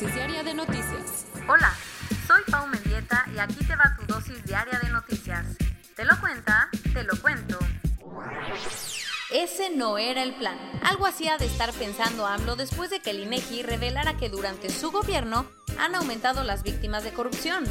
dosis diaria de noticias. Hola, soy Pau Mendieta y aquí te va tu dosis diaria de noticias. ¿Te lo cuenta? Te lo cuento. Ese no era el plan. Algo hacía de estar pensando AMLO después de que el INEGI revelara que durante su gobierno han aumentado las víctimas de corrupción.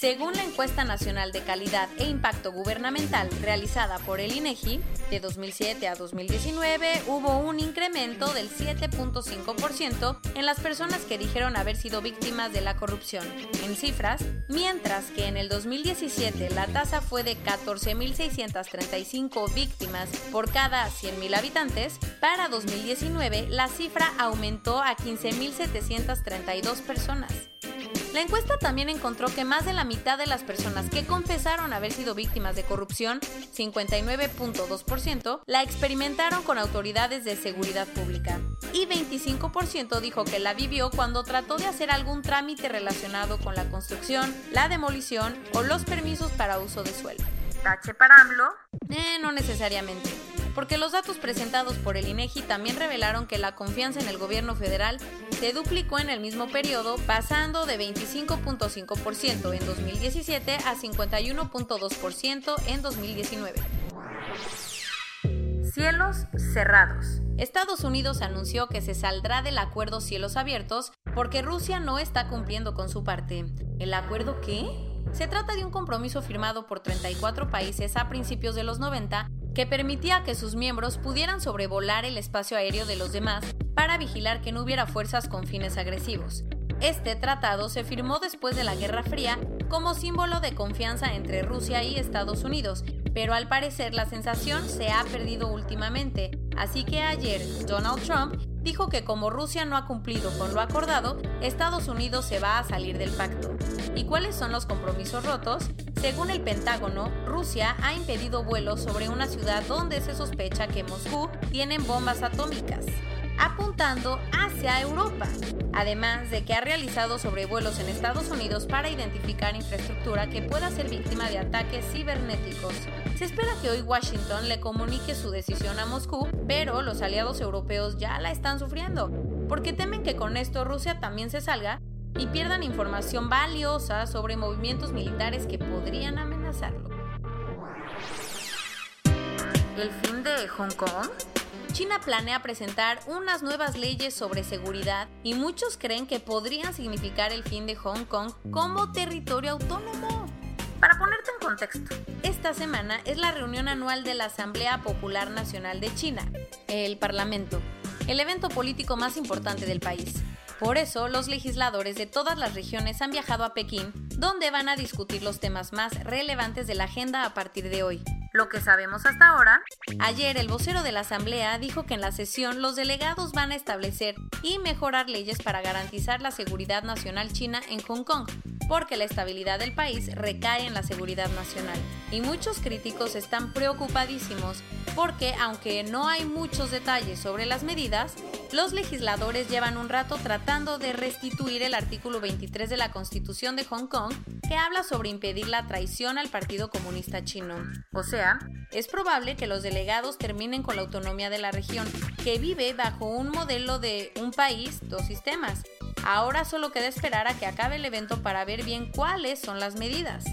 Según la encuesta nacional de calidad e impacto gubernamental realizada por el INEGI, de 2007 a 2019 hubo un incremento del 7.5% en las personas que dijeron haber sido víctimas de la corrupción, en cifras, mientras que en el 2017 la tasa fue de 14.635 víctimas por cada 100.000 habitantes, para 2019 la cifra aumentó a 15.732 personas. La encuesta también encontró que más de la mitad de las personas que confesaron haber sido víctimas de corrupción, 59.2%, la experimentaron con autoridades de seguridad pública y 25% dijo que la vivió cuando trató de hacer algún trámite relacionado con la construcción, la demolición o los permisos para uso de suelo. ¿Tache para AMLO? Eh, no necesariamente porque los datos presentados por el INEGI también revelaron que la confianza en el gobierno federal se duplicó en el mismo periodo, pasando de 25.5% en 2017 a 51.2% en 2019. Cielos cerrados. Estados Unidos anunció que se saldrá del acuerdo Cielos Abiertos porque Rusia no está cumpliendo con su parte. ¿El acuerdo qué? Se trata de un compromiso firmado por 34 países a principios de los 90 que permitía que sus miembros pudieran sobrevolar el espacio aéreo de los demás para vigilar que no hubiera fuerzas con fines agresivos. Este tratado se firmó después de la Guerra Fría como símbolo de confianza entre Rusia y Estados Unidos, pero al parecer la sensación se ha perdido últimamente, así que ayer Donald Trump dijo que como Rusia no ha cumplido con lo acordado, Estados Unidos se va a salir del pacto. ¿Y cuáles son los compromisos rotos? Según el Pentágono, Rusia ha impedido vuelos sobre una ciudad donde se sospecha que Moscú tiene bombas atómicas apuntando hacia Europa, además de que ha realizado sobrevuelos en Estados Unidos para identificar infraestructura que pueda ser víctima de ataques cibernéticos. Se espera que hoy Washington le comunique su decisión a Moscú, pero los aliados europeos ya la están sufriendo, porque temen que con esto Rusia también se salga y pierdan información valiosa sobre movimientos militares que podrían amenazarlo. ¿El fin de Hong Kong? China planea presentar unas nuevas leyes sobre seguridad y muchos creen que podrían significar el fin de Hong Kong como territorio autónomo. Para ponerte en contexto, esta semana es la reunión anual de la Asamblea Popular Nacional de China, el Parlamento, el evento político más importante del país. Por eso, los legisladores de todas las regiones han viajado a Pekín, donde van a discutir los temas más relevantes de la agenda a partir de hoy. Lo que sabemos hasta ahora. Ayer el vocero de la Asamblea dijo que en la sesión los delegados van a establecer y mejorar leyes para garantizar la seguridad nacional china en Hong Kong, porque la estabilidad del país recae en la seguridad nacional. Y muchos críticos están preocupadísimos porque aunque no hay muchos detalles sobre las medidas, los legisladores llevan un rato tratando de restituir el artículo 23 de la Constitución de Hong Kong que habla sobre impedir la traición al Partido Comunista Chino. O sea, es probable que los delegados terminen con la autonomía de la región, que vive bajo un modelo de un país, dos sistemas. Ahora solo queda esperar a que acabe el evento para ver bien cuáles son las medidas.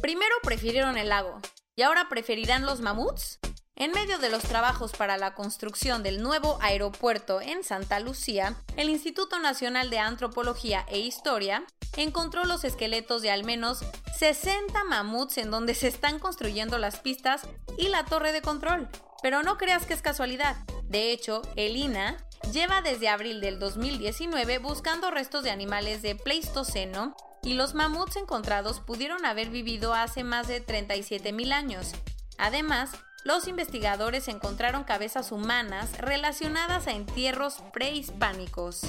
Primero prefirieron el lago, ¿y ahora preferirán los mamuts? En medio de los trabajos para la construcción del nuevo aeropuerto en Santa Lucía, el Instituto Nacional de Antropología e Historia encontró los esqueletos de al menos 60 mamuts en donde se están construyendo las pistas y la torre de control. Pero no creas que es casualidad. De hecho, el INA lleva desde abril del 2019 buscando restos de animales de Pleistoceno y los mamuts encontrados pudieron haber vivido hace más de 37.000 años. Además, los investigadores encontraron cabezas humanas relacionadas a entierros prehispánicos.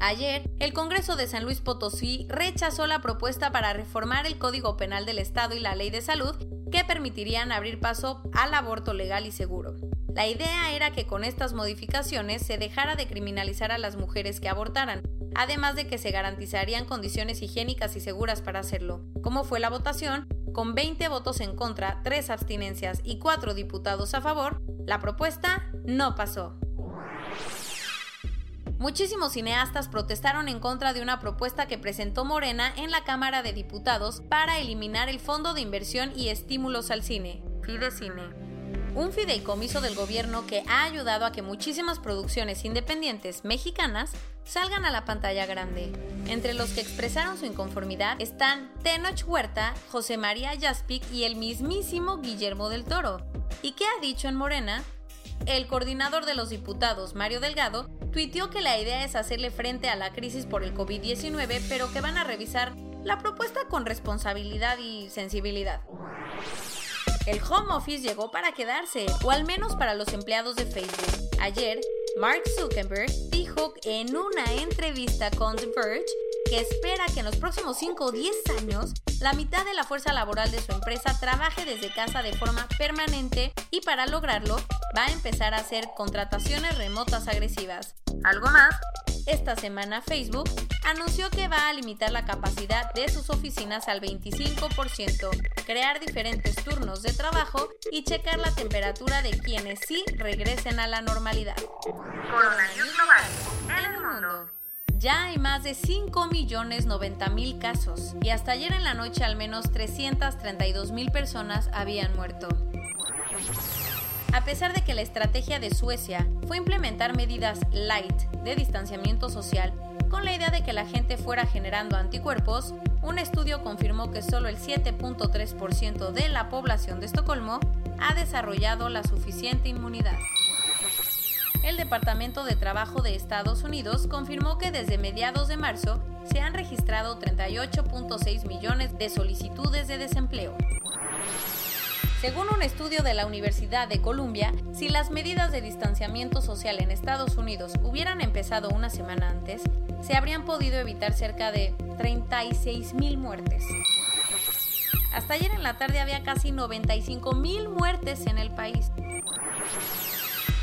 Ayer, el Congreso de San Luis Potosí rechazó la propuesta para reformar el Código Penal del Estado y la Ley de Salud que permitirían abrir paso al aborto legal y seguro. La idea era que con estas modificaciones se dejara de criminalizar a las mujeres que abortaran, además de que se garantizarían condiciones higiénicas y seguras para hacerlo. ¿Cómo fue la votación? Con 20 votos en contra, 3 abstinencias y 4 diputados a favor, la propuesta no pasó. Muchísimos cineastas protestaron en contra de una propuesta que presentó Morena en la Cámara de Diputados para eliminar el Fondo de Inversión y Estímulos al Cine, Fidecine un fideicomiso del gobierno que ha ayudado a que muchísimas producciones independientes mexicanas salgan a la pantalla grande. Entre los que expresaron su inconformidad están Tenoch Huerta, José María Yaspic y el mismísimo Guillermo del Toro. ¿Y qué ha dicho en Morena? El coordinador de los diputados, Mario Delgado, tuiteó que la idea es hacerle frente a la crisis por el COVID-19, pero que van a revisar la propuesta con responsabilidad y sensibilidad. El home office llegó para quedarse, o al menos para los empleados de Facebook. Ayer, Mark Zuckerberg dijo en una entrevista con The Verge que espera que en los próximos 5 o 10 años la mitad de la fuerza laboral de su empresa trabaje desde casa de forma permanente y para lograrlo va a empezar a hacer contrataciones remotas agresivas. Algo más, esta semana Facebook anunció que va a limitar la capacidad de sus oficinas al 25%, crear diferentes turnos de trabajo y checar la temperatura de quienes sí regresen a la normalidad. Coronavirus global en el mundo. Ya hay más de 5.090.000 casos y hasta ayer en la noche al menos 332.000 personas habían muerto. A pesar de que la estrategia de Suecia fue implementar medidas light de distanciamiento social con la idea de que la gente fuera generando anticuerpos, un estudio confirmó que solo el 7.3% de la población de Estocolmo ha desarrollado la suficiente inmunidad. El Departamento de Trabajo de Estados Unidos confirmó que desde mediados de marzo se han registrado 38.6 millones de solicitudes de desempleo. Según un estudio de la Universidad de Columbia, si las medidas de distanciamiento social en Estados Unidos hubieran empezado una semana antes, se habrían podido evitar cerca de 36 mil muertes. Hasta ayer en la tarde había casi 95 mil muertes en el país.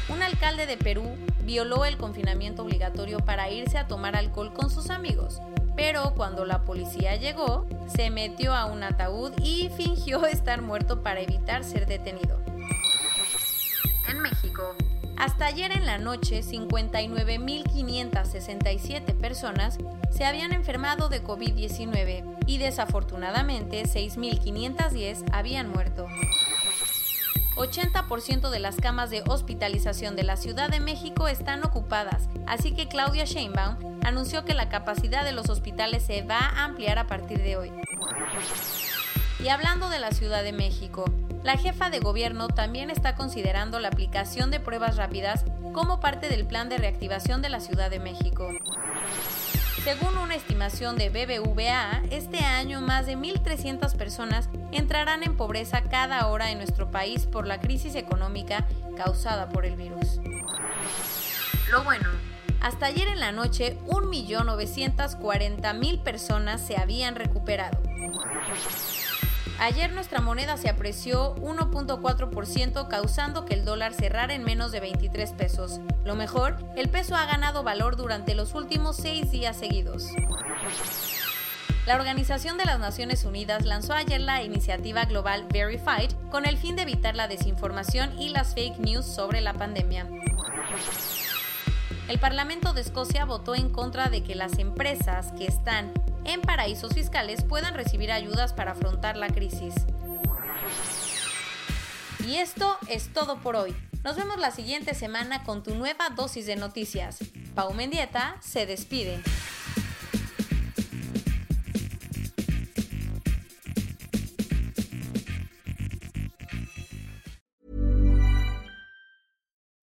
Un alcalde de Perú violó el confinamiento obligatorio para irse a tomar alcohol con sus amigos pero cuando la policía llegó, se metió a un ataúd y fingió estar muerto para evitar ser detenido. En México, hasta ayer en la noche, 59.567 personas se habían enfermado de COVID-19 y desafortunadamente 6.510 habían muerto. 80% de las camas de hospitalización de la Ciudad de México están ocupadas, así que Claudia Sheinbaum anunció que la capacidad de los hospitales se va a ampliar a partir de hoy. Y hablando de la Ciudad de México, la jefa de gobierno también está considerando la aplicación de pruebas rápidas como parte del plan de reactivación de la Ciudad de México. Según una estimación de BBVA, este año más de 1.300 personas entrarán en pobreza cada hora en nuestro país por la crisis económica causada por el virus. Lo bueno. Hasta ayer en la noche, 1.940.000 personas se habían recuperado. Ayer nuestra moneda se apreció 1.4% causando que el dólar cerrara en menos de 23 pesos. Lo mejor, el peso ha ganado valor durante los últimos seis días seguidos. La Organización de las Naciones Unidas lanzó ayer la iniciativa global Verified con el fin de evitar la desinformación y las fake news sobre la pandemia. El Parlamento de Escocia votó en contra de que las empresas que están en paraísos fiscales puedan recibir ayudas para afrontar la crisis. Y esto es todo por hoy. Nos vemos la siguiente semana con tu nueva dosis de noticias. Pau Mendieta se despide.